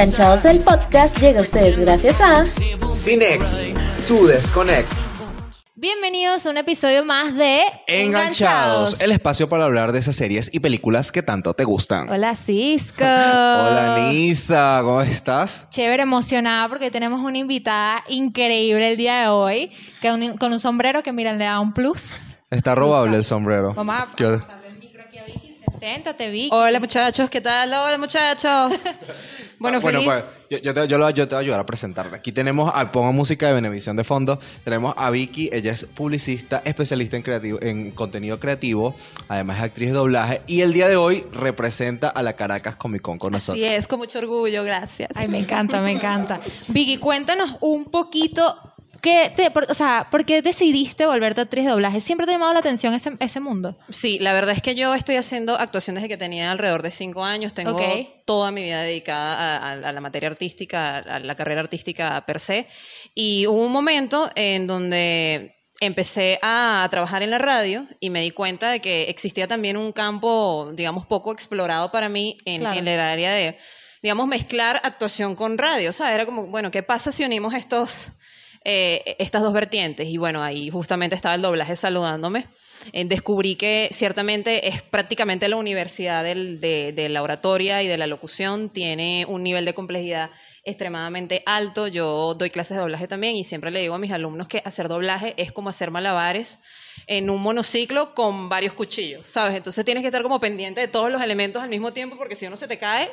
Enganchados el podcast llega a ustedes gracias a Cinex, tu desconex. Bienvenidos a un episodio más de Enganchados, el espacio para hablar de esas series y películas que tanto te gustan. Hola Cisco. Hola Nisa, ¿cómo estás? Chévere, emocionada porque tenemos una invitada increíble el día de hoy, que un- con un sombrero que miren le da un plus. Está robable el sombrero. Vamos a ¿Qué? pasarle el micro aquí a Vicky. Preséntate, Vicky. Hola muchachos, ¿qué tal? Hola muchachos. Bueno, Ah, feliz. pues, yo, yo te, yo lo- yo te voy a ayudar a presentarte. Aquí tenemos, a, pongo música de Benevisión de fondo. Tenemos a Vicky, ella es publicista, especialista en, creativo, en contenido creativo, además es actriz de doblaje y el día de hoy representa a la Caracas Comic Con con Así nosotros. es, con mucho orgullo, gracias. Ay, me encanta, me encanta. Vicky, cuéntanos un poquito, ¿qué te, por, o sea, ¿por qué decidiste volverte actriz de doblaje? ¿Siempre te ha llamado la atención ese, ese mundo? Sí, la verdad es que yo estoy haciendo actuación desde que tenía alrededor de cinco años. Tengo Ok. toda mi vida dedicada a, a- a la materia artística, a la carrera artística per se. Y hubo un momento en donde empecé a trabajar en la radio y me di cuenta de que existía también un campo, digamos, poco explorado para mí en, Claro. en el área de, digamos, mezclar actuación con radio. O sea, era como, bueno, ¿qué pasa si unimos estos, eh, estas dos vertientes? Y bueno, ahí justamente estaba el doblaje saludándome. Eh, descubrí que ciertamente es prácticamente la universidad del- de, de la oratoria y de la locución, tiene un nivel de complejidad extremadamente alto. Yo doy clases de doblaje también y siempre le digo a mis alumnos que hacer doblaje es como hacer malabares en un monociclo con varios cuchillos, ¿sabes? Entonces tienes que estar como pendiente de todos los elementos al mismo tiempo porque si uno se te cae,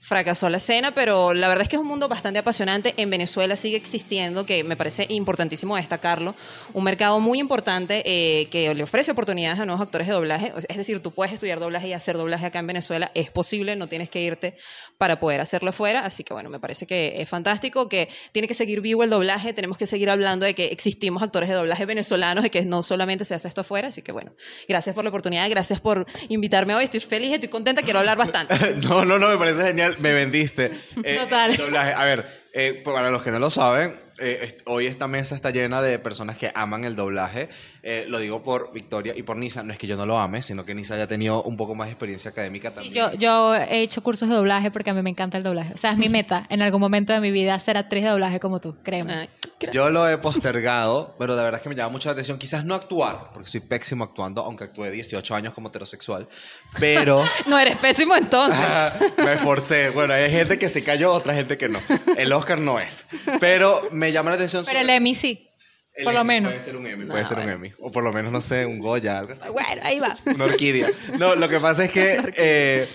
fracasó la escena, pero la verdad es que es un mundo bastante apasionante. En Venezuela sigue existiendo, que me parece importantísimo destacarlo, un mercado muy importante eh, que le ofrece oportunidades a nuevos actores de doblaje. Es decir, tú puedes estudiar doblaje y hacer doblaje acá en Venezuela, es posible, no tienes que irte para poder hacerlo afuera. Así que bueno, me parece que es fantástico, que tiene que seguir vivo el doblaje, tenemos que seguir hablando de que existimos actores de doblaje venezolanos y que no solamente se hace esto afuera. Así que bueno, gracias por la oportunidad, gracias por invitarme hoy, estoy feliz, estoy contenta, quiero hablar bastante. No, no, no, me parece genial. Me vendiste. Eh, Total. doblaje. A ver, eh, para los que no lo saben, eh, est- hoy esta mesa está llena de personas que aman el doblaje. Eh, lo digo por Victoria y por Nisa. No es que yo no lo ame, sino que Nisa haya tenido un poco más de experiencia académica también. yo, yo he hecho cursos de doblaje porque a mí me encanta el doblaje. O sea, es mi meta en algún momento de mi vida ser actriz de doblaje como tú, créeme. Ay. Yo lo he postergado, pero la verdad es que me llama mucho la atención. Quizás no actuar, porque soy pésimo actuando, aunque actué 18 años como heterosexual. Pero No, eres pésimo entonces. me esforcé. Bueno, hay gente que se cayó, otra gente que no. El Oscar no es. Pero me llama la atención. Pero el Emmy sí. el por lo Emmy menos. Puede ser un Emmy, No, puede ser un. Emmy. O por lo menos, no sé, un Goya, algo así. Bueno, ahí va. Una orquídea. No, lo que pasa es que eh,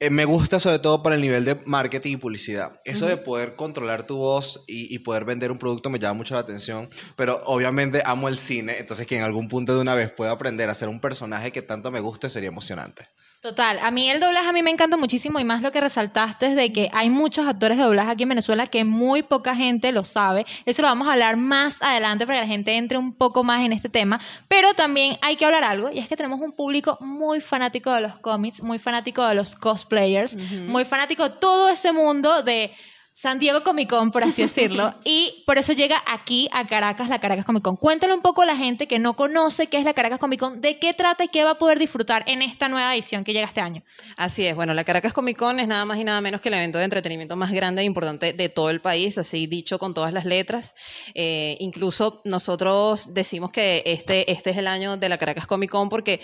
eh, me gusta sobre todo por el nivel de marketing y publicidad. Eso de poder controlar tu voz y, y poder vender un producto me llama mucho la atención. Pero obviamente amo el cine, entonces que en algún punto de una vez pueda aprender a ser un personaje que tanto me guste sería emocionante. Total, a mí el doblaje a mí me encanta muchísimo y más lo que resaltaste es de que hay muchos actores de doblaje aquí en Venezuela que muy poca gente lo sabe. Eso lo vamos a hablar más adelante para que la gente entre un poco más en este tema. Pero también hay que hablar algo y es que tenemos un público muy fanático de los cómics, muy fanático de los cosplayers, muy fanático de todo ese mundo de San Diego Comic Con, por así decirlo, y por eso llega aquí a Caracas, la Caracas Comic Con. Cuéntale un poco a la gente que no conoce qué es la Caracas Comic Con, de qué trata y qué va a poder disfrutar en esta nueva edición que llega este año. Así es, bueno, la Caracas Comic Con es nada más y nada menos que el evento de entretenimiento más grande e importante de todo el país, así dicho con todas las letras. Eh, incluso nosotros decimos que este, este es el año de la Caracas Comic Con porque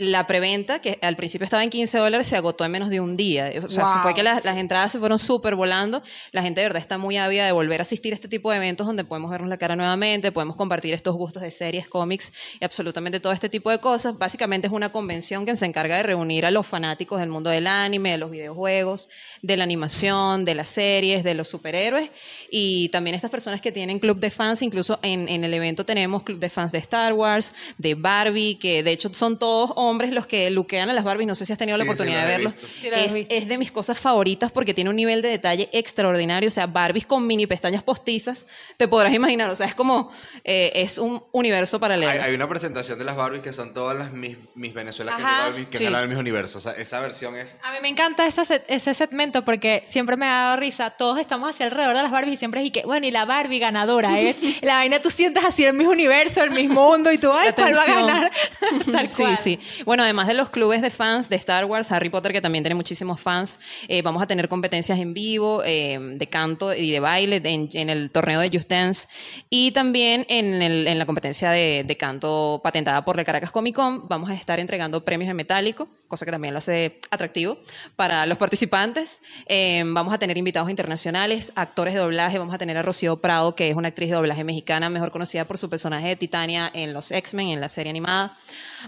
la preventa, que al principio estaba en 15 dólares, se agotó en menos de un día. O sea, Wow. fue que las, las entradas se fueron súper volando. La gente de verdad está muy ávida de volver a asistir a este tipo de eventos donde podemos vernos la cara nuevamente, podemos compartir estos gustos de series, cómics y absolutamente todo este tipo de cosas. Básicamente es una convención que se encarga de reunir a los fanáticos del mundo del anime, de los videojuegos, de la animación, de las series, de los superhéroes y también estas personas que tienen club de fans. Incluso en, en el evento tenemos club de fans de Star Wars, de Barbie, que de hecho son todos hombres los que luquean a las Barbies. No sé si has tenido la Sí, sí, oportunidad de. Sí, las he es, visto. es de mis cosas favoritas porque tiene un nivel de detalle extraordinario. O sea, Barbies con mini pestañas postizas, te podrás imaginar. O sea, es como, eh, es un universo paralelo. Hay, hay una presentación de las Barbies que son todas las mis, mis Venezuela que, Ajá, que sí. ganan mis universos. O sea, esa versión es... A mí me encanta ese, set- ese segmento porque siempre me ha dado risa. Todos estamos hacia alrededor de las Barbies y siempre es y que, bueno, y la Barbie ganadora es. la vaina tú sientes así el mismo universo, el mismo mundo y tú, ay, La ¿cuál va a ganar? Tal Sí, cual. sí. Bueno, además de los clubes de fans de Star Wars, Harry Potter, que también tiene muchísimos fans, eh, vamos a tener competencias en vivo eh, de canto y de baile en, en el torneo de Just Dance y también en, el- en la competencia de, de canto patentada por la Caracas Comic Con. Vamos a estar entregando premios en metálico, cosa que también lo hace atractivo para los participantes. Eh, vamos a tener invitados internacionales, actores de doblaje. Vamos a tener a Rocío Prado, que es una actriz de doblaje mexicana, mejor conocida por su personaje de Titania en los X-Men, en la serie animada.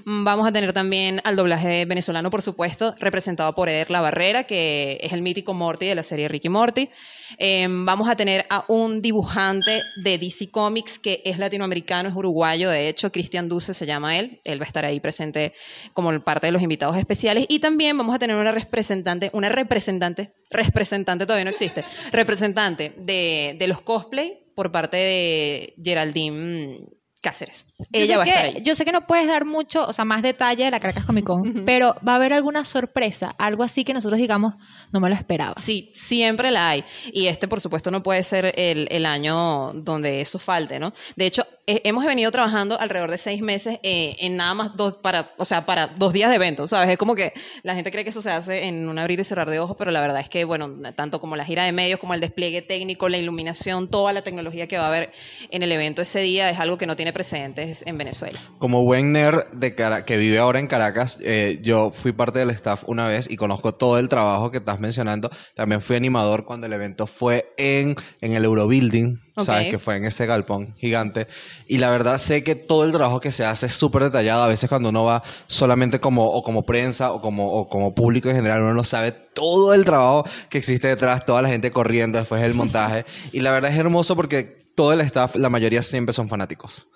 Mm, Vamos a tener también al doblaje venezolano, por supuesto, representado por Eder La Barrera, que es el mítico Morty de la serie Ricky Morty. Eh, vamos a tener a un dibujante de DC Comics que es latinoamericano, es uruguayo, de hecho, Cristian Duce se llama él. Él va a estar ahí presente como parte de los invitados especiales. Y también vamos a tener una representante, una representante, representante todavía no existe, representante de, de los cosplay por parte de Geraldine mm, Cáceres. Yo Ella sé va a que- estar ahí. Yo sé que no puedes dar mucho, o sea, más detalle de la Caracas Comic Con, pero va a haber alguna sorpresa, algo así que nosotros digamos, no me lo esperaba. Sí, siempre la hay. Y este, por supuesto, no puede ser el, el año donde eso falte, ¿no? De hecho, eh, hemos venido trabajando alrededor de seis meses eh, en nada más dos, para, o sea, para dos días de evento, ¿sabes? Es como que la gente cree que eso se hace en un abrir y cerrar de ojos, pero la verdad es que, bueno, tanto como la gira de medios, como el despliegue técnico, la iluminación, toda la tecnología que va a haber en el evento ese día es algo que no tiene precedentes en Venezuela. Como buen nerd de Cara- que vive ahora en Caracas, eh, yo fui parte del staff una vez y conozco todo el trabajo que estás mencionando. También fui animador cuando el evento fue en, en el Eurobuilding, Ok. ¿sabes? Que fue en ese galpón gigante. Y la verdad sé que todo el trabajo que se hace es súper detallado. A veces cuando uno va solamente como, o como prensa o como, o como público en general, uno no sabe todo el trabajo que existe detrás, toda la gente corriendo después del montaje. y la verdad es hermoso porque todo el staff, la mayoría siempre son fanáticos.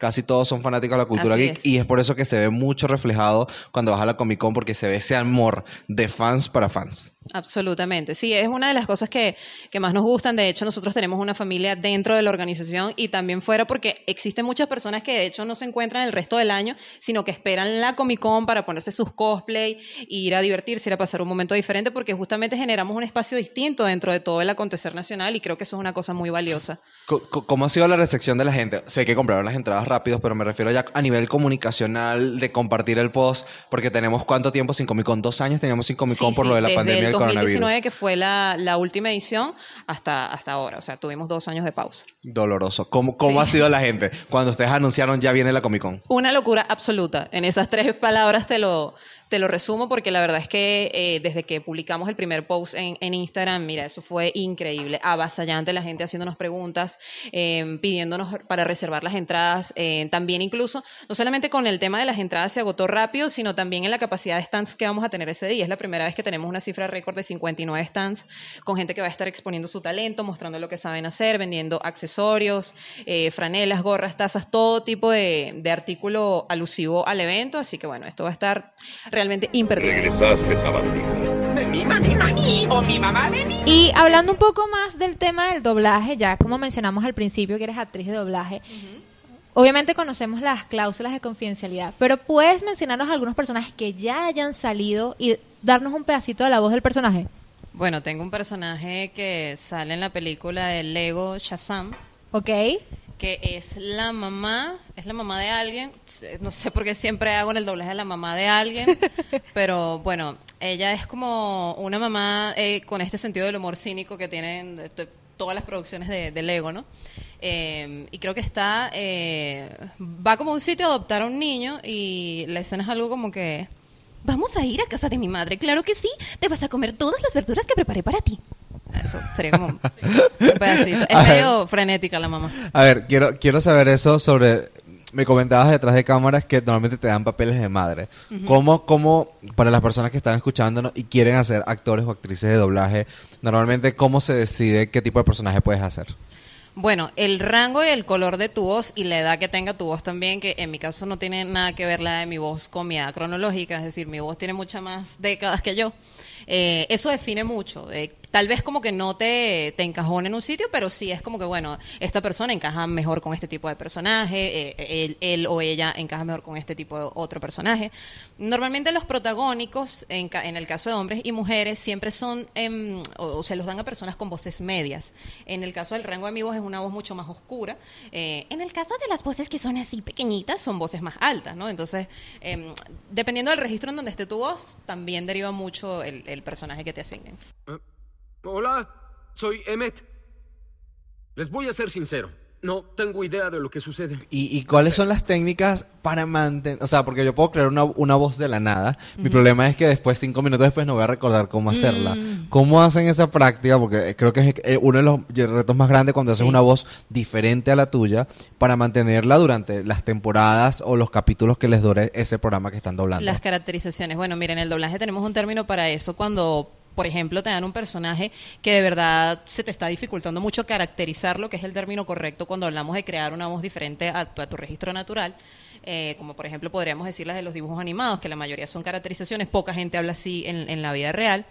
Casi todos son fanáticos de la cultura Así geek es. y es por eso que se ve mucho reflejado cuando vas a la Comic Con porque se ve ese amor de fans para fans. Absolutamente, sí, es una de las cosas que, que más nos gustan. De hecho, nosotros tenemos una familia dentro de la organización y también fuera porque existen muchas personas que de hecho no se encuentran el resto del año, sino que esperan la Comic Con para ponerse sus cosplay, e ir a divertirse, ir a pasar un momento diferente porque justamente generamos un espacio distinto dentro de todo el acontecer nacional y creo que eso es una cosa muy valiosa. ¿Cómo ha sido la recepción de la gente? Sé que compraron las entradas rápidos, pero me refiero ya a nivel comunicacional de compartir el post, porque tenemos cuánto tiempo sin Comic Con, dos años teníamos sin Comic Con Sí, por sí, lo de la desde pandemia el del 2019, coronavirus. que fue la, la última edición, hasta, hasta ahora. O sea, tuvimos dos años de pausa. Doloroso. ¿Cómo, cómo Sí. ha sido la gente cuando ustedes anunciaron ya viene la Comic Con? Una locura absoluta. En esas tres palabras te lo, te lo resumo porque la verdad es que eh, desde que publicamos el primer post en, Instagram, mira, eso fue increíble, avasallante, la gente haciéndonos preguntas, eh, pidiéndonos para reservar las entradas. eh, también incluso, no solamente con el tema de las entradas se agotó rápido, sino también en la capacidad de stands que vamos a tener ese día. Es la primera vez que tenemos una cifra récord de 59 stands con gente que va a estar exponiendo su talento, mostrando lo que saben hacer, vendiendo accesorios, eh, franelas, gorras, tazas, todo tipo de artículo alusivo al evento. Así que bueno, esto va a estar realmente imperdible. Regresaste, sabandija. De mi mami, mami, o mi mamá de mí. Y hablando un poco más del tema del doblaje, ya como mencionamos al principio que eres actriz de doblaje, obviamente conocemos las cláusulas de confidencialidad, pero puedes mencionarnos algunos personajes que ya hayan salido y darnos un pedacito de la voz del personaje. Bueno, tengo un personaje que sale en la película de Lego Shazam, ¿Ok? Que es la mamá, es la mamá de alguien, no sé por qué siempre hago en el doblaje de la mamá de alguien, pero bueno, ella es como una mamá eh, con este sentido del humor cínico que tienen todas las producciones de, de Lego, ¿no? Eh, y creo que está, eh, va como a un sitio a adoptar a un niño y la escena es algo como que... Vamos a ir a casa de mi madre, claro que sí. Te vas a comer todas las verduras que preparé para ti. Eso sería como un pedacito. Es A ver. medio frenética la mamá. A ver, quiero, quiero saber eso sobre... Me comentabas detrás de cámaras que normalmente te dan papeles de madre. ¿Cómo, cómo, para las personas que están escuchándonos y quieren hacer actores o actrices de doblaje, normalmente cómo se decide qué tipo de personaje puedes hacer? Bueno, el rango y el color de tu voz y la edad que tenga tu voz también, que en mi caso no tiene nada que ver la de mi voz con mi edad cronológica, es decir, mi voz tiene muchas más décadas que yo. Eh, eso define mucho. Eh, tal vez como que no te, te en un sitio, pero sí es como que, bueno, esta persona encaja mejor con este tipo de personaje, eh, él, él o ella encaja mejor con este tipo de otro personaje. Normalmente los protagónicos, en, en el caso de hombres y mujeres, siempre son, em, o, se los dan a personas con voces medias. En el caso del rango de mi voz es una voz mucho más oscura. Eh, en el caso de las voces que son así pequeñitas, son voces más altas, ¿no? Entonces, em, dependiendo del registro en donde esté tu voz, también deriva mucho el, el personaje que te asignen. Eh, Hola, soy Emmet. Les voy a ser sincero. No tengo idea de lo que sucede. ¿Y, y cuáles son las técnicas para mantener? O sea, porque yo puedo crear una, una voz de la nada. Mi problema es que después, cinco minutos después, no voy a recordar cómo hacerla. ¿Cómo hacen esa práctica? Porque creo que es eh, uno de los retos más grandes cuando haces Sí. una voz diferente a la tuya para mantenerla durante las temporadas o los capítulos que les dure ese programa que están doblando. Las caracterizaciones. Bueno, miren, en el doblaje tenemos un término para eso cuando, por ejemplo, te dan un personaje que de verdad se te está dificultando mucho caracterizarlo, que es el término correcto cuando hablamos de crear una voz diferente a tu, a tu registro natural. Eh, como por ejemplo podríamos decir las de los dibujos animados, que la mayoría son caracterizaciones, poca gente habla así en, en la vida real,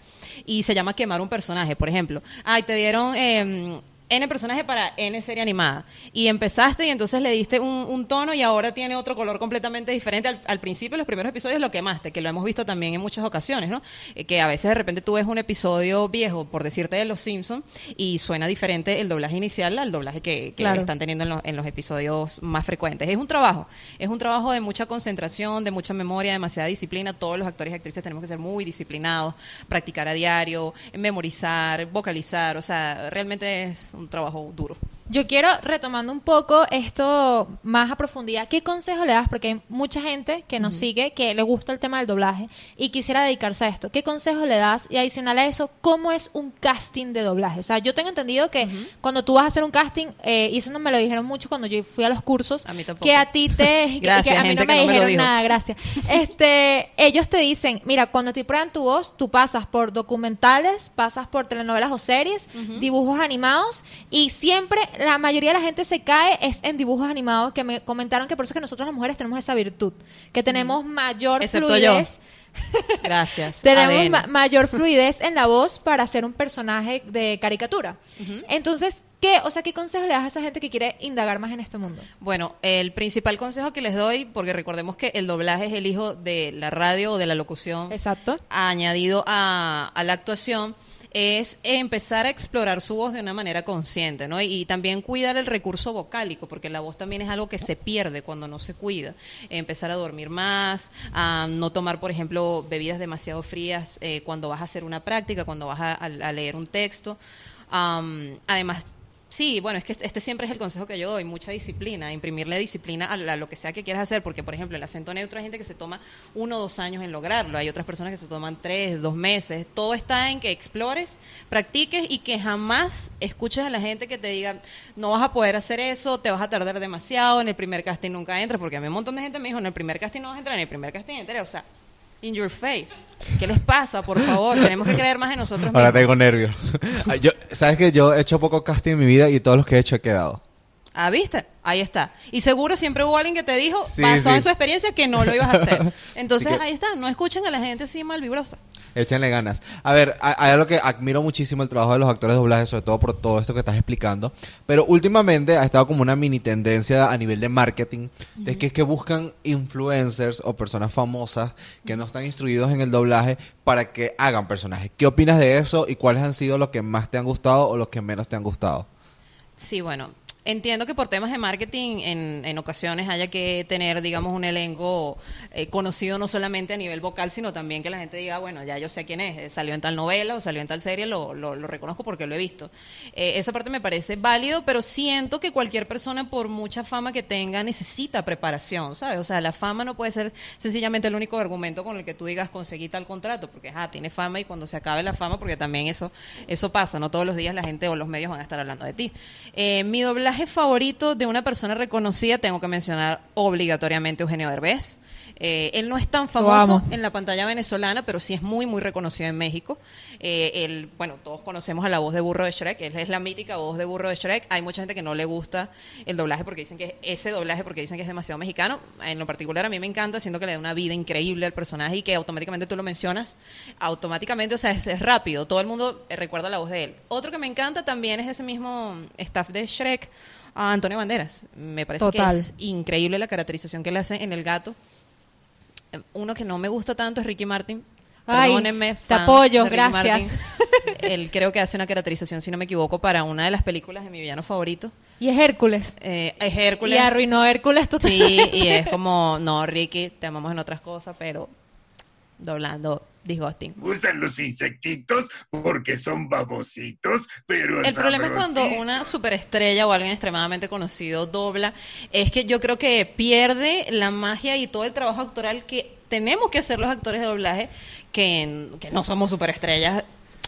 y se llama quemar un personaje, por ejemplo. Ay, te dieron eh, N personaje para N serie animada. Y empezaste y entonces le diste un, un tono y ahora tiene otro color completamente diferente. Al, al principio, los primeros episodios lo quemaste, que lo hemos visto también en muchas ocasiones, ¿no? Eh, que a veces de repente tú ves un episodio viejo, por decirte de Los Simpsons, y suena diferente el doblaje inicial al doblaje que, que Claro. están teniendo en, los- en los episodios más frecuentes. Es un trabajo, es un trabajo de mucha concentración, de mucha memoria, demasiada disciplina. Todos los actores y actrices tenemos que ser muy disciplinados, practicar a diario, memorizar, vocalizar. O sea, realmente es un trabajo duro. Yo quiero, retomando un poco esto más a profundidad, ¿qué consejo le das? Porque hay mucha gente que nos sigue, que le gusta el tema del doblaje y quisiera dedicarse a esto. ¿Qué consejo le das? Y adicional a eso, ¿cómo es un casting de doblaje? O sea, yo tengo entendido que cuando tú vas a hacer un casting, eh, y eso no me lo dijeron mucho cuando yo fui a los cursos, A mí tampoco. que a ti te... Gracias, que a mí gente no me que no me lo dijeron nada, gracias. Este, ellos te dicen, mira, cuando te prueban tu voz, tú pasas por documentales, pasas por telenovelas o series, dibujos animados y siempre la mayoría de la gente se cae es en dibujos animados que me comentaron que por eso es que nosotros las mujeres tenemos esa virtud, que tenemos mayor Excepto yo. fluidez. Gracias. Tenemos ma- mayor fluidez en la voz para ser un personaje de caricatura. Entonces, ¿qué, o sea, qué consejo le das a esa gente que quiere indagar más en este mundo? Bueno, el principal consejo que les doy, porque recordemos que el doblaje es el hijo de la radio o de la locución Exacto. añadido a, a la actuación, es empezar a explorar su voz de una manera consciente, ¿no? Y, también cuidar el recurso vocálico, porque la voz también es algo que se pierde cuando no se cuida. Empezar a dormir más, a no tomar, por ejemplo, bebidas demasiado frías eh, cuando vas a hacer una práctica, cuando vas a, leer un texto. Además, Sí, bueno, es que este siempre es el consejo que yo doy, mucha disciplina, imprimirle disciplina a, la- lo que sea que quieras hacer, porque por ejemplo el acento neutro hay gente que se toma uno o dos años en lograrlo, hay otras personas que se toman tres, dos meses, todo está en que explores, practiques y que jamás escuches a la gente que te diga, no vas a poder hacer eso, te vas a tardar demasiado, en el primer casting nunca entras, porque a mí un montón de gente me dijo, en el primer casting no vas a entrar, en el primer casting entré, o sea, in your face. ¿Qué les pasa, por favor? Tenemos que creer más en nosotros mismos. Ahora tengo nervios. Yo, ¿Sabes que Yo he hecho poco casting en mi vida y todos los que he hecho he quedado. Ah, ¿viste? Ahí está. Y seguro siempre hubo alguien que te dijo, Sí, basado sí. en su experiencia, que no lo ibas a hacer. Entonces, que- ahí está. No escuchen a la gente así malvibrosa. Échenle ganas. A ver, hay algo que admiro muchísimo el trabajo de los actores de doblaje, sobre todo por todo esto que estás explicando. Pero últimamente ha estado como una mini tendencia a nivel de marketing, de que es que buscan influencers o personas famosas que no están instruidos en el doblaje para que hagan personajes. ¿Qué opinas de eso y cuáles han sido los que más te han gustado o los que menos te han gustado? Sí, bueno. Entiendo que por temas de marketing en, en ocasiones haya que tener, digamos, un elenco eh, conocido no solamente a nivel vocal, sino también que la gente diga, bueno, ya yo sé quién es, eh, salió en tal novela o salió en tal serie, lo, lo, lo reconozco porque lo he visto. Eh, esa parte me parece válido, pero siento que cualquier persona, por mucha fama que tenga, necesita preparación, ¿sabes? O sea, la fama no puede ser sencillamente el único argumento con el que tú digas conseguí tal contrato, porque, ah, tiene fama y cuando se acabe la fama, porque también eso, eso pasa, no todos los días la gente o los medios van a estar hablando de ti. Eh, mi doblaje doblaje favorito de una persona reconocida, tengo que mencionar obligatoriamente Eugenio Derbez. Eh, él no es tan famoso amo. en la pantalla venezolana, pero sí es muy, muy reconocido en México. Eh, él, bueno, todos conocemos a la voz de burro de Shrek, él es la mítica voz de burro de Shrek. Hay mucha gente que no le gusta el doblaje porque dicen que ese doblaje porque dicen que es demasiado mexicano. En lo particular a mí me encanta, siento que le da una vida increíble al personaje y que automáticamente tú lo mencionas, automáticamente, o sea, es, es rápido. Todo el mundo eh, recuerda la voz de él. Otro que me encanta también es ese mismo staff de Shrek, a Antonio Banderas. Me parece Total. que es increíble la caracterización que le hace en el gato. Uno que no me gusta tanto es Ricky Martin. Ay, Perdónenme, te apoyo, gracias. Martin. Él creo que hace una caracterización, si no me equivoco, para una de las películas de mi villano favorito. Y es Hércules. Eh, es Hércules. Y arruinó Hércules total. Sí, y es como, no, Ricky, te amamos en otras cosas, pero doblando disgusting. gustan los insectitos porque son babositos, pero El problema es cuando una superestrella o alguien extremadamente conocido dobla, es que yo creo que pierde la magia y todo el trabajo actoral que tenemos que hacer los actores de doblaje, que, que no somos superestrellas,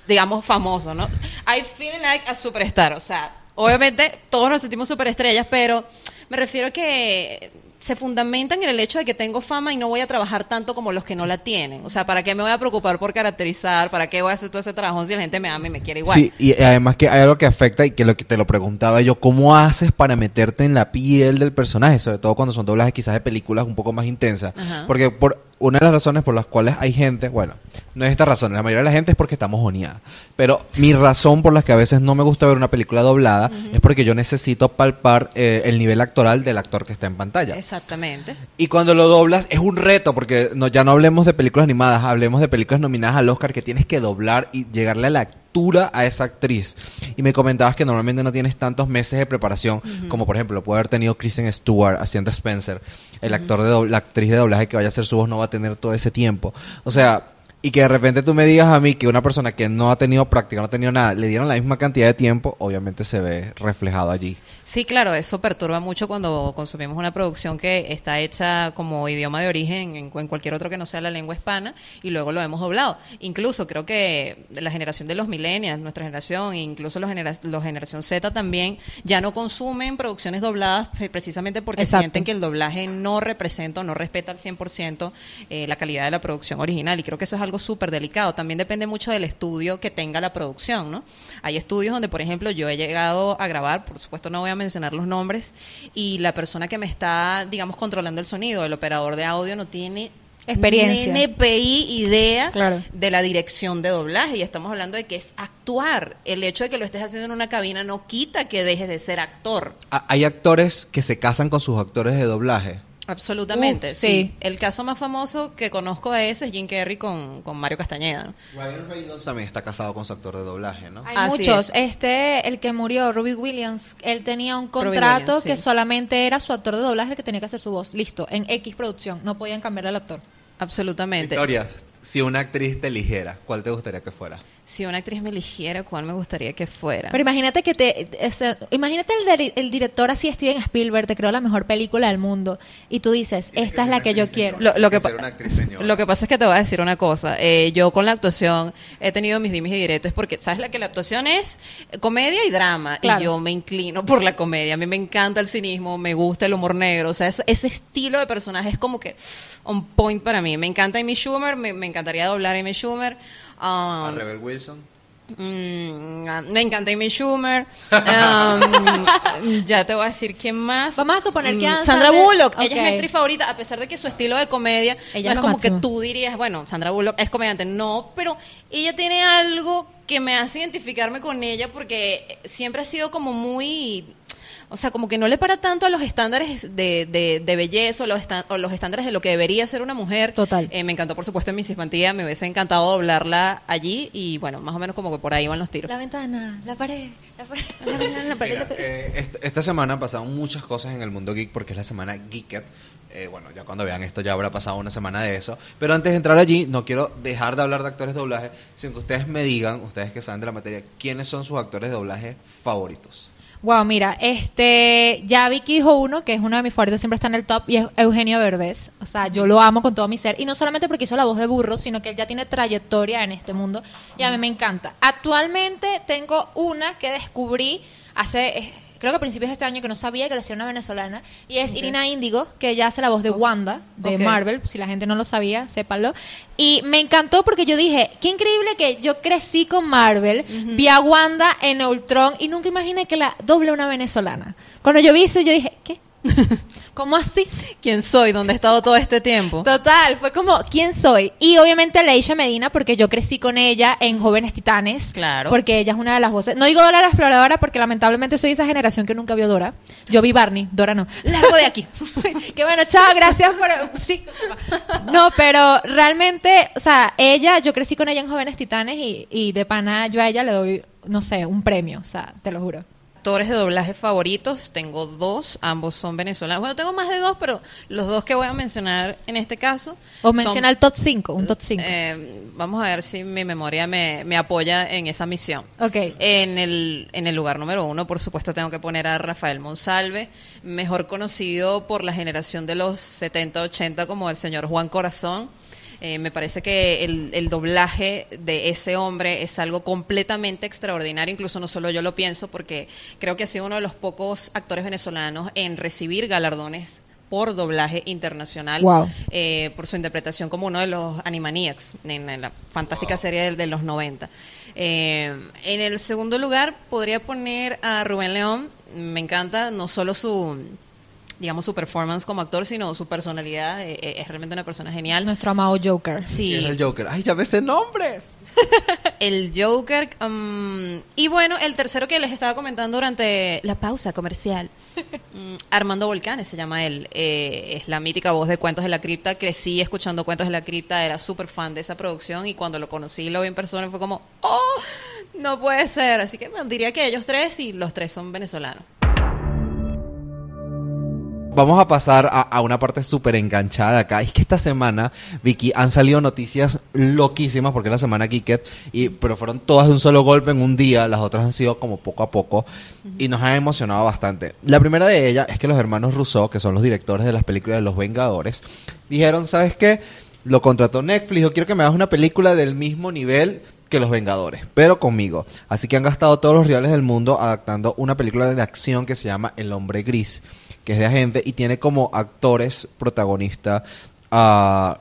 digamos, famosos, ¿no? I feel like a superstar, o sea, obviamente todos nos sentimos superestrellas, pero me refiero a que se fundamentan en el hecho de que tengo fama y no voy a trabajar tanto como los que no la tienen. O sea, ¿para qué me voy a preocupar por caracterizar? ¿Para qué voy a hacer todo ese trabajo si la gente me ama y me quiere igual? Sí, y además que hay algo que afecta y que lo que te lo preguntaba yo, ¿cómo haces para meterte en la piel del personaje? Sobre todo cuando son doblajes quizás de películas un poco más intensas. Ajá. Porque por una de las razones por las cuales hay gente, bueno, no es esta razón, la mayoría de la gente es porque está mojoneada. Pero mi razón por la que a veces no me gusta ver una película doblada es porque yo necesito palpar eh, el nivel actoral del actor que está en pantalla. Exactamente. Y cuando lo doblas es un reto, porque no, ya no hablemos de películas animadas, hablemos de películas nominadas al Oscar que tienes que doblar y llegarle a la altura a esa actriz. Y me comentabas que normalmente no tienes tantos meses de preparación, como por ejemplo puede haber tenido Kristen Stewart haciendo Spencer, el actor de la actriz de doblaje que vaya a hacer su voz no va a tener todo ese tiempo. O sea, y que de repente tú me digas a mí que una persona que no ha tenido práctica, no ha tenido nada, le dieron la misma cantidad de tiempo, obviamente se ve reflejado allí. Sí, claro, eso perturba mucho cuando consumimos una producción que está hecha como idioma de origen en, en cualquier otro que no sea la lengua hispana y luego lo hemos doblado. Incluso creo que la generación de los millennials, nuestra generación, e incluso los, genera los generación Z también, ya no consumen producciones dobladas precisamente porque Exacto. sienten que el doblaje no representa o no respeta al 100% eh, la calidad de la producción original. Y creo que eso es algo súper delicado. También depende mucho del estudio que tenga la producción, ¿no? Hay estudios donde, por ejemplo, yo he llegado a grabar, por supuesto no voy a mencionar los nombres, y la persona que me está, digamos, controlando el sonido, el operador de audio, no tiene Experiencia. NPI idea Claro. de la dirección de doblaje y estamos hablando de que es actuar. El hecho de que lo estés haciendo en una cabina no quita que dejes de ser actor. A- Hay actores que se casan con sus actores de doblaje. Absolutamente, Uf, sí. sí. El caso más famoso que conozco de ese es Jim Carrey con, con Mario Castañeda, ¿no? Ryan Reynolds también está casado con su actor de doblaje, ¿no? Hay Así muchos. es. Este, el que murió, Robbie Williams, él tenía un contrato Williams, que sí. solamente era su actor de doblaje el que tenía que hacer su voz. Listo, en X producción. No podían cambiar al actor. Absolutamente. Victoria, si una actriz te eligiera, ¿cuál te gustaría que fuera? Si una actriz me eligiera, ¿cuál me gustaría que fuera? Pero imagínate que te, ese- imagínate el, dir- el director así Steven Spielberg te creó la mejor película del mundo y tú dices esta es la que yo quiero. Lo, lo que ser pa- una actriz señora. lo que pasa es que te voy a decir una cosa. Eh, yo con la actuación he tenido mis dimes y diretes porque, ¿sabes? La que la actuación es comedia y drama. Claro. Y yo me inclino por la comedia. A mí me encanta el cinismo, me gusta el humor negro. O sea, es- ese estilo de personaje es como que on point para mí. Me encanta Amy Schumer, me, me encantaría doblar a Amy Schumer. A Um, Rebel Wilson. mm, me encanta Amy Schumer. Um, ya te voy a decir quién más. Vamos a suponer que Mm, Sandra Bullock. Ella es mi actriz favorita, a pesar de que su estilo de comedia Ella es no es como máximo. que tú dirías, bueno, Sandra Bullock es comediante. No, pero ella tiene algo que me hace identificarme con ella porque siempre ha sido como muy... O sea, como que no le para tanto a los estándares de, de, de belleza o los, o los estándares de lo que debería ser una mujer. Total. Eh, me encantó, por supuesto, en Miss Infantía. Me hubiese encantado doblarla allí. Y bueno, más o menos como que por ahí van los tiros. La ventana, la pared, la pared. La ventana, la pared, Mira, la pared. eh, est- esta semana pasaron muchas cosas en el mundo geek porque es la semana Geeket. Eh, bueno, ya cuando vean esto ya habrá pasado una semana de eso. Pero antes de entrar allí, no quiero dejar de hablar de actores de doblaje, sin que ustedes me digan, ustedes que saben de la materia, quiénes son sus actores de doblaje favoritos. Wow, mira, este, ya Vicky dijo uno que es uno de mis favoritos, siempre está en el top, y es Eugenio Derbez. O sea, yo lo amo con todo mi ser. Y no solamente porque hizo la voz de burro, sino que él ya tiene trayectoria en este mundo. Y a mí me encanta. Actualmente tengo una que descubrí hace, creo que a principios de este año, que no sabía que la hacía una venezolana, y es Irina Índigo, que ella hace la voz de Wanda, de. Marvel, si la gente no lo sabía, sépanlo. Y me encantó porque yo dije, qué increíble que yo crecí con Marvel, vi a Wanda en Ultron y nunca imaginé que la doble una venezolana. Cuando yo vi eso, yo dije, ¿qué? ¿Cómo así? ¿Quién soy? ¿Dónde he estado todo este tiempo? Total, fue como, ¿quién soy? Y obviamente Leisha Medina, porque yo crecí con ella en Jóvenes Titanes. Claro. Porque ella es una de las voces. No digo Dora la Exploradora porque lamentablemente soy esa generación que nunca vio Dora. Yo vi Barney, Dora no. Largo de aquí. Qué bueno, chao, gracias por... Sí. No, pero realmente, o sea, ella, yo crecí con ella en Jóvenes Titanes y, y de pana yo a ella le doy, no sé, un premio, o sea, te lo juro. Actores de doblaje favoritos, tengo dos, ambos son venezolanos. Bueno, tengo más de dos, pero los dos que voy a mencionar en este caso. O son- menciona el top 5, un top 5. Eh, vamos a ver si mi memoria me, me apoya en esa misión. ok. En el, en el lugar número uno, por supuesto, tengo que poner a Rafael Monsalve, mejor conocido por la generación de los 70-80 como el señor Juan Corazón. Eh, me parece que el, el doblaje de ese hombre es algo completamente extraordinario, incluso no solo yo lo pienso, porque creo que ha sido uno de los pocos actores venezolanos en recibir galardones por doblaje internacional Wow. eh, por su interpretación como uno de los Animaniacs en, en la fantástica serie de, de los 90. Eh, en el segundo lugar podría poner a Rubén León. Me encanta no solo su digamos su performance como actor, sino su personalidad. Eh, eh, es realmente una persona genial. Nuestro amado Joker. Sí, Es el Joker. Ay, ya me sé nombres. el Joker. um, y bueno, el tercero que les estaba comentando durante la pausa comercial. mm, Armando Volcanes se llama él. Eh, es la mítica voz de Cuentos de la Cripta. Crecí escuchando Cuentos de la Cripta. Era súper fan de esa producción. Y cuando lo conocí y lo vi en persona fue como, ¡oh! No puede ser. Así que bueno, diría que ellos tres y los tres son venezolanos. Vamos a pasar a, una parte súper enganchada acá. Es que esta semana, Vicky, han salido noticias loquísimas porque es la semana Geeket, y pero fueron todas de un solo golpe en un día. Las otras han sido como poco a poco y nos han emocionado bastante. La primera de ellas es que los hermanos Rousseau, que son los directores de las películas de Los Vengadores, dijeron, ¿sabes qué? Lo contrató Netflix. Yo quiero que me hagas una película del mismo nivel que Los Vengadores, pero conmigo. Así que han gastado todos los reales del mundo adaptando una película de acción que se llama El Hombre Gris, que es de agente y tiene como actores protagonistas a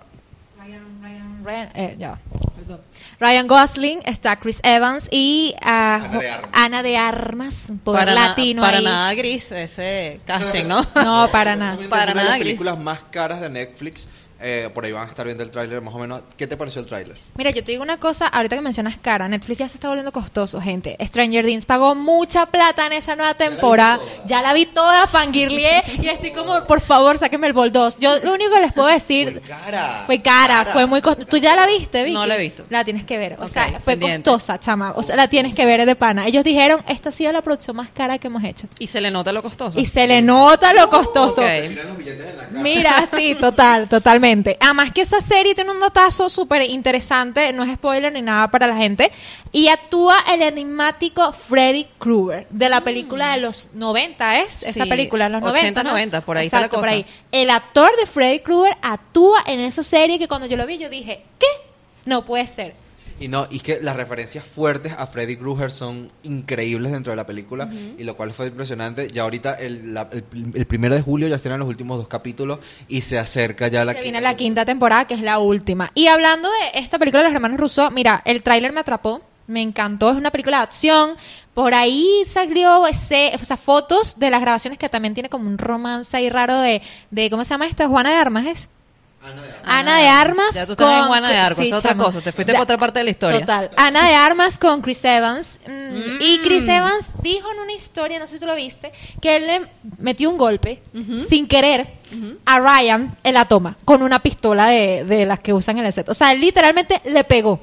Ryan, eh, ya perdón. Ryan Gosling, está Chris Evans y ah, Ana de Armas. Ana de Armas, poder Para, na- latino para ahí. nada gris ese casting, ¿no? No, para nada. Para es una de nada las gris. películas más caras de Netflix. Eh, por ahí van a estar viendo el tráiler más o menos. ¿Qué te pareció el tráiler? Mira, yo te digo una cosa, ahorita que mencionas cara, Netflix ya se está volviendo costoso, gente. Stranger Things pagó mucha plata en esa nueva temporada. Ya la vi toda, fangirlié, y estoy como, por favor, sáquenme el Bol 2. Yo lo único que les puedo decir... cara. Fue cara, fue muy costosa. ¿Tú ya la viste, Vicky? No la he visto. La tienes que ver. O sea, fue pendiente. costosa, chama. O sea, la tienes que ver de pana. Ellos dijeron, esta ha sido la producción más cara que hemos hecho. Y se le nota lo costoso. Y se le nota lo costoso. Ok. Mira, sí, total, totalmente. Además que esa serie tiene un datazo súper interesante, no es spoiler ni nada para la gente, y actúa el enigmático Freddy Krueger, de la película de los 90, ¿es? Esa película, de los 90, 80, ¿no? 90, por ahí está la Exacto, por cosa. ahí. El actor de Freddy Krueger actúa en esa serie que cuando yo lo vi yo dije, ¿qué? No puede ser. Y no, y es que las referencias fuertes a Freddy Krueger son increíbles dentro de la película, y lo cual fue impresionante. Ya ahorita, el, la- el, el primero de julio, ya estrenan los últimos dos capítulos y se acerca ya la Se quinta viene la quinta temporada, que es la última. Y hablando de esta película de los hermanos Russo, mira, el tráiler me atrapó, me encantó, es una película de acción. Por ahí salió ese, o sea, fotos de las grabaciones que también tiene como un romance ahí raro de, de ¿cómo se llama esta? Juana de Armas, ¿es? Ana de Armas. Ya tú estás en Juana de Arco, sí, es otra chama. cosa. Te fuiste Da- para otra parte de la historia. Total. Ana de Armas con Chris Evans. Mm, Y Chris Evans dijo en una historia, no sé si tú lo viste, que él le metió un golpe sin querer a Ryan en la toma con una pistola de, de las que usan en el set. O sea, él literalmente le pegó.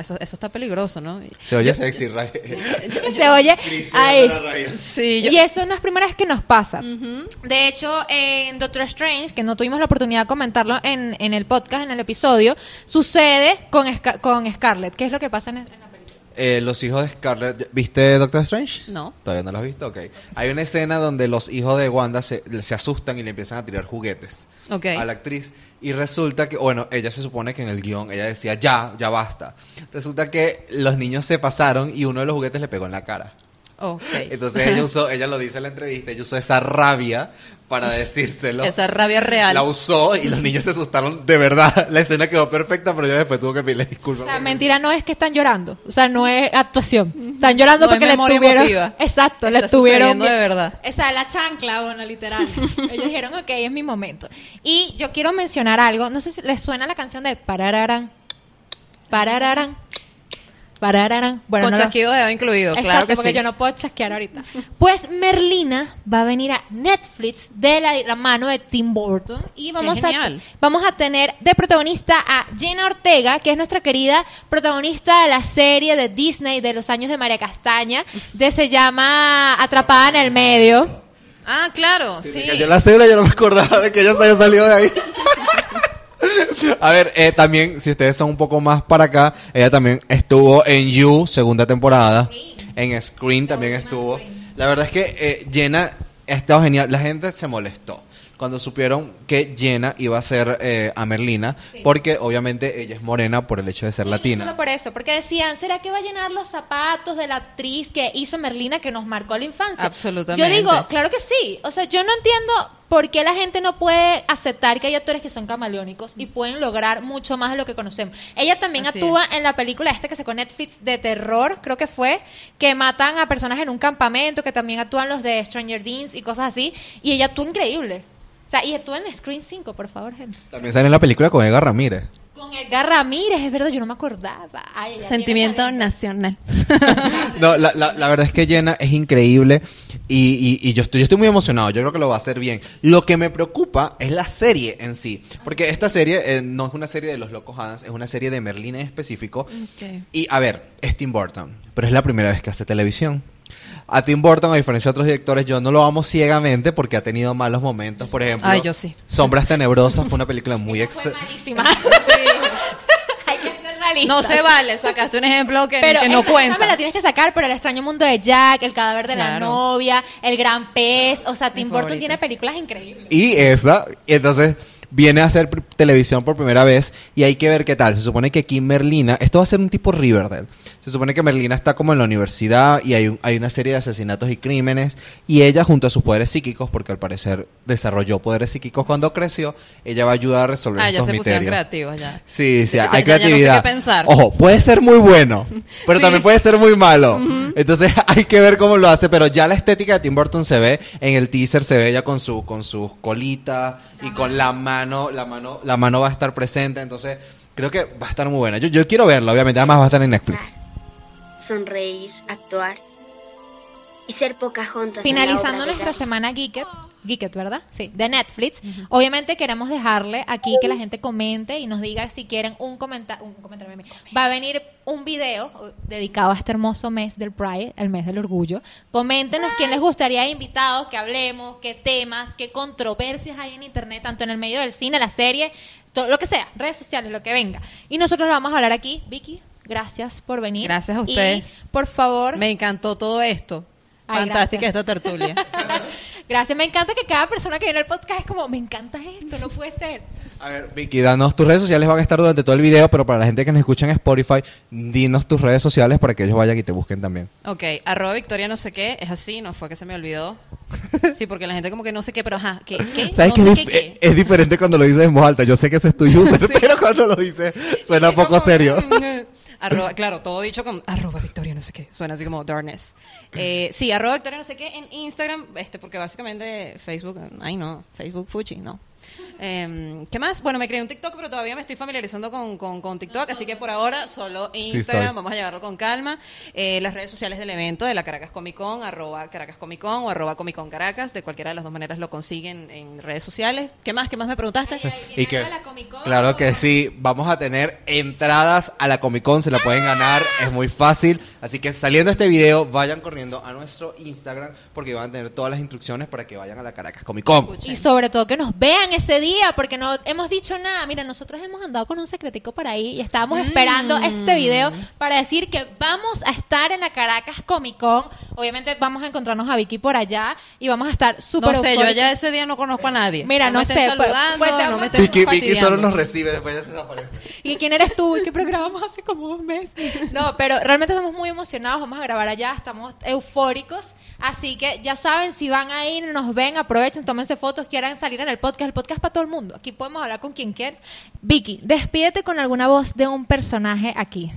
Eso, eso está peligroso, ¿no? Se oye sexy, Ray. Se oye ahí. Sí, yo- Y eso no es primera vez que nos pasa. De hecho, en Doctor Strange, que no tuvimos la oportunidad de comentarlo en, en el podcast, en el episodio, sucede con, con Scarlett. ¿Qué es lo que pasa en, película? Eh, los hijos de Scarlett. ¿Viste Doctor Strange? No. ¿Todavía no lo has visto? Ok. Hay una escena donde los hijos de Wanda se, se asustan y le empiezan a tirar juguetes a la actriz. Y resulta que, bueno, ella se supone que en el guion ella decía, ya, ya basta. Resulta que los niños se pasaron y uno de los juguetes le pegó en la cara. Ok. Entonces ella usó, ella lo dice en la entrevista, ella usó esa rabia para decírselo. Esa rabia real. La usó y los niños se asustaron de verdad. La escena quedó perfecta, pero yo después tuve que pedirle disculpas. O sea, mentira no es que están llorando. O sea, no es actuación. Están llorando No es porque le tuvieron. emotiva. Exacto, le tuvieron. de verdad. O sea, la chancla, bueno, literal. Ellos dijeron, ok, es mi momento. Y yo quiero mencionar algo. No sé si les suena la canción de Parararán. Parararán. Bueno, Con no lo- chasquido de dedo incluido, Exacto, claro que porque sí. yo no puedo chasquear ahorita. Pues Merlina va a venir a Netflix de la, la mano de Tim Burton y vamos a, genial. vamos a tener de protagonista a Jenna Ortega, que es nuestra querida protagonista de la serie de Disney de los años de María Castaña, de se llama Atrapada en el medio. Ah, claro, sí. Me cayó la cédula, yo no me acordaba de que ella se había salido de ahí. A ver, eh, también, si ustedes son un poco más para acá, ella también estuvo en You, segunda temporada. En Screen también estuvo. La verdad es que eh, Jenna ha estado genial. La gente se molestó cuando supieron que Jenna iba a ser eh, a Merlina, porque obviamente ella es morena por el hecho de ser Y no latina. solo por eso, porque decían, ¿será que va a llenar los zapatos de la actriz que hizo Merlina que nos marcó la infancia? Absolutamente. Yo digo, claro que sí. O sea, yo no entiendo por qué la gente no puede aceptar que hay actores que son camaleónicos y pueden lograr mucho más de lo que conocemos. Ella también Así actúa en la película esta que sacó Netflix de terror, creo que fue, que matan a personas en un campamento, que también actúan los de Stranger Things y cosas así, y ella actúa increíble. O sea, y actúa en Screen 5, por favor, gente. También sale en la película con Edgar Ramírez. Con Edgar Ramírez, es verdad, yo no me acordaba. Ay, Sentimiento nacional. No, la, la- la verdad es que Jenna es increíble y, y- y yo, estoy, yo estoy muy emocionado. Yo creo que lo va a hacer bien. Lo que me preocupa es la serie en sí. Porque esta serie eh, no es una serie de los locos Adams, es una serie de Merlín en específico. Y a ver, es Tim Burton, pero es la primera vez que hace televisión. A Tim Burton, a diferencia de otros directores, yo no lo amo ciegamente porque ha tenido malos momentos. Por ejemplo, Ay, yo sí. Sombras Tenebrosas fue una película muy extra. malísima. Hay que ser. No se vale, sacaste un ejemplo que, Pero que no esa- cuenta. esa me la tienes que sacar, pero el extraño mundo de Jack, el cadáver de la Claro. novia, el gran pez, o sea, Tim Burton favoritos. tiene películas increíbles. Y esa, y entonces viene a hacer televisión por primera vez y hay que ver qué tal. Se supone que aquí Merlina, esto va a ser un tipo Riverdale. Se supone que Merlina está como en la universidad y hay, un- hay una serie de asesinatos y crímenes y ella junto a sus poderes psíquicos, porque al parecer desarrolló poderes psíquicos cuando creció, ella va a ayudar a resolver Ah, ya estos se pusieron misterios. creativos ya. Sí, sí, Ya- hay ya- ya no sé creatividad. qué pensar. Ojo, puede ser muy bueno, pero Sí. también puede ser muy malo. Entonces hay que ver cómo lo hace, pero ya la estética de Tim Burton se ve en el teaser, se ve ella con su con sus colitas y con la mano, la mano, la mano va a estar presente, entonces creo que va a estar muy buena. Yo, yo quiero verla, obviamente, además va a estar en Netflix. sonreír, actuar y ser Pocahontas. en la Finalizando nuestra semana Geeket, Geeket, ¿verdad? Sí, de Netflix. Obviamente queremos dejarle aquí que la gente comente y nos diga si quieren un comentario. Un comentario. Va a venir un video dedicado a este hermoso mes del Pride, el mes del orgullo. Coméntenos quién les gustaría invitados, que hablemos, qué temas, qué controversias hay en internet, tanto en el medio del cine, la serie, todo, lo que sea, redes sociales, lo que venga. Y nosotros lo vamos a hablar aquí. Vicky, gracias por venir. Gracias a Y, ustedes. por favor, Me encantó todo esto. Ay, Fantástica gracias. esta tertulia. Gracias, me encanta que cada persona que viene al podcast es como, me encanta esto, no puede ser. A ver, Vicky, danos tus redes sociales, van a estar durante todo el video, pero para la gente que nos escucha en Spotify, dinos tus redes sociales para que ellos vayan y te busquen también. ok, arroba Victoria no sé qué, es así, no fue que se me olvidó. Sí, porque la gente como que no sé qué, pero ajá, ¿qué? qué? ¿Sabes no que sé es, qué, es diferente cuando lo dices en voz alta? Yo sé que ese es tu user, Sí. pero cuando lo dices suena Es poco como- serio. Arroba, claro, todo dicho con arroba Victoria no sé qué. Suena así como darkness. Eh, sí, arroba Victoria no sé qué en Instagram, este, porque básicamente Facebook, ay no, Facebook Fuchi, no. Em, ¿Qué más? Bueno, me creé un TikTok, pero todavía me estoy familiarizando con, con, con TikTok, así que por ahora solo Instagram, vamos a llevarlo con calma. Eh, las redes sociales del evento de la Caracas Comic Con, arroba Caracas Comic Con o arroba Comic Con Caracas, de cualquiera de las dos maneras lo consiguen en redes sociales. ¿Qué más? ¿Qué más me preguntaste? Y que, claro que sí, vamos a tener entradas a la Comic Con, se la pueden ganar, es muy fácil. Así que saliendo este video, vayan corriendo a nuestro Instagram porque van a tener todas las instrucciones para que vayan a la Caracas Comic Con. Y sobre todo que nos vean ese día porque no hemos dicho nada. Mira, nosotros hemos andado con un secretico por ahí y estábamos esperando este video para decir que vamos a estar en la Caracas Comic Con. Obviamente vamos a encontrarnos a Vicky por allá y vamos a estar súper No sé, yo allá ese día no conozco a nadie. Mira, no me estén sé, pues- pues no me estén Vicky, Vicky solo nos recibe, después ya se desaparece. ¿Y quién eres tú? ¿Y qué programamos hace como un mes? No, pero realmente estamos muy emocionados. Vamos a grabar allá, estamos eufóricos. Así que ya saben, si van a ir, nos ven, aprovechen, tómense fotos, quieran salir en el podcast. El podcast es para todo el mundo. Aquí podemos hablar con quien quiera. Vicky, despídete con alguna voz de un personaje aquí.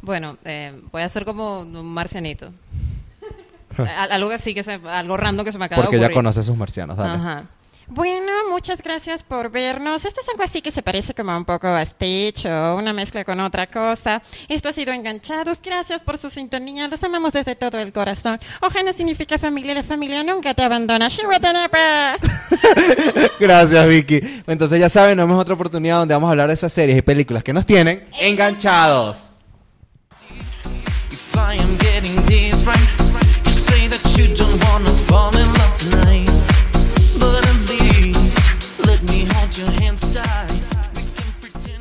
Bueno, eh, voy a hacer como un marcianito. Al- algo así que se, algo random que se me acaba Porque de ya ocurrir. conoce a sus marcianos, dale. Ajá. Bueno, muchas gracias por vernos. Esto es algo así que se parece como un poco a Stitch o una mezcla con otra cosa. Esto ha sido Enganchados. Gracias por su sintonía. Los amamos desde todo el corazón. Ojana significa familia y la familia nunca te abandona. Gracias, Vicky. Entonces ya saben, no es otra oportunidad donde vamos a hablar de esas series y películas que nos tienen enganchados. If I am getting this right, you say that you don't wanna fall in love tonight.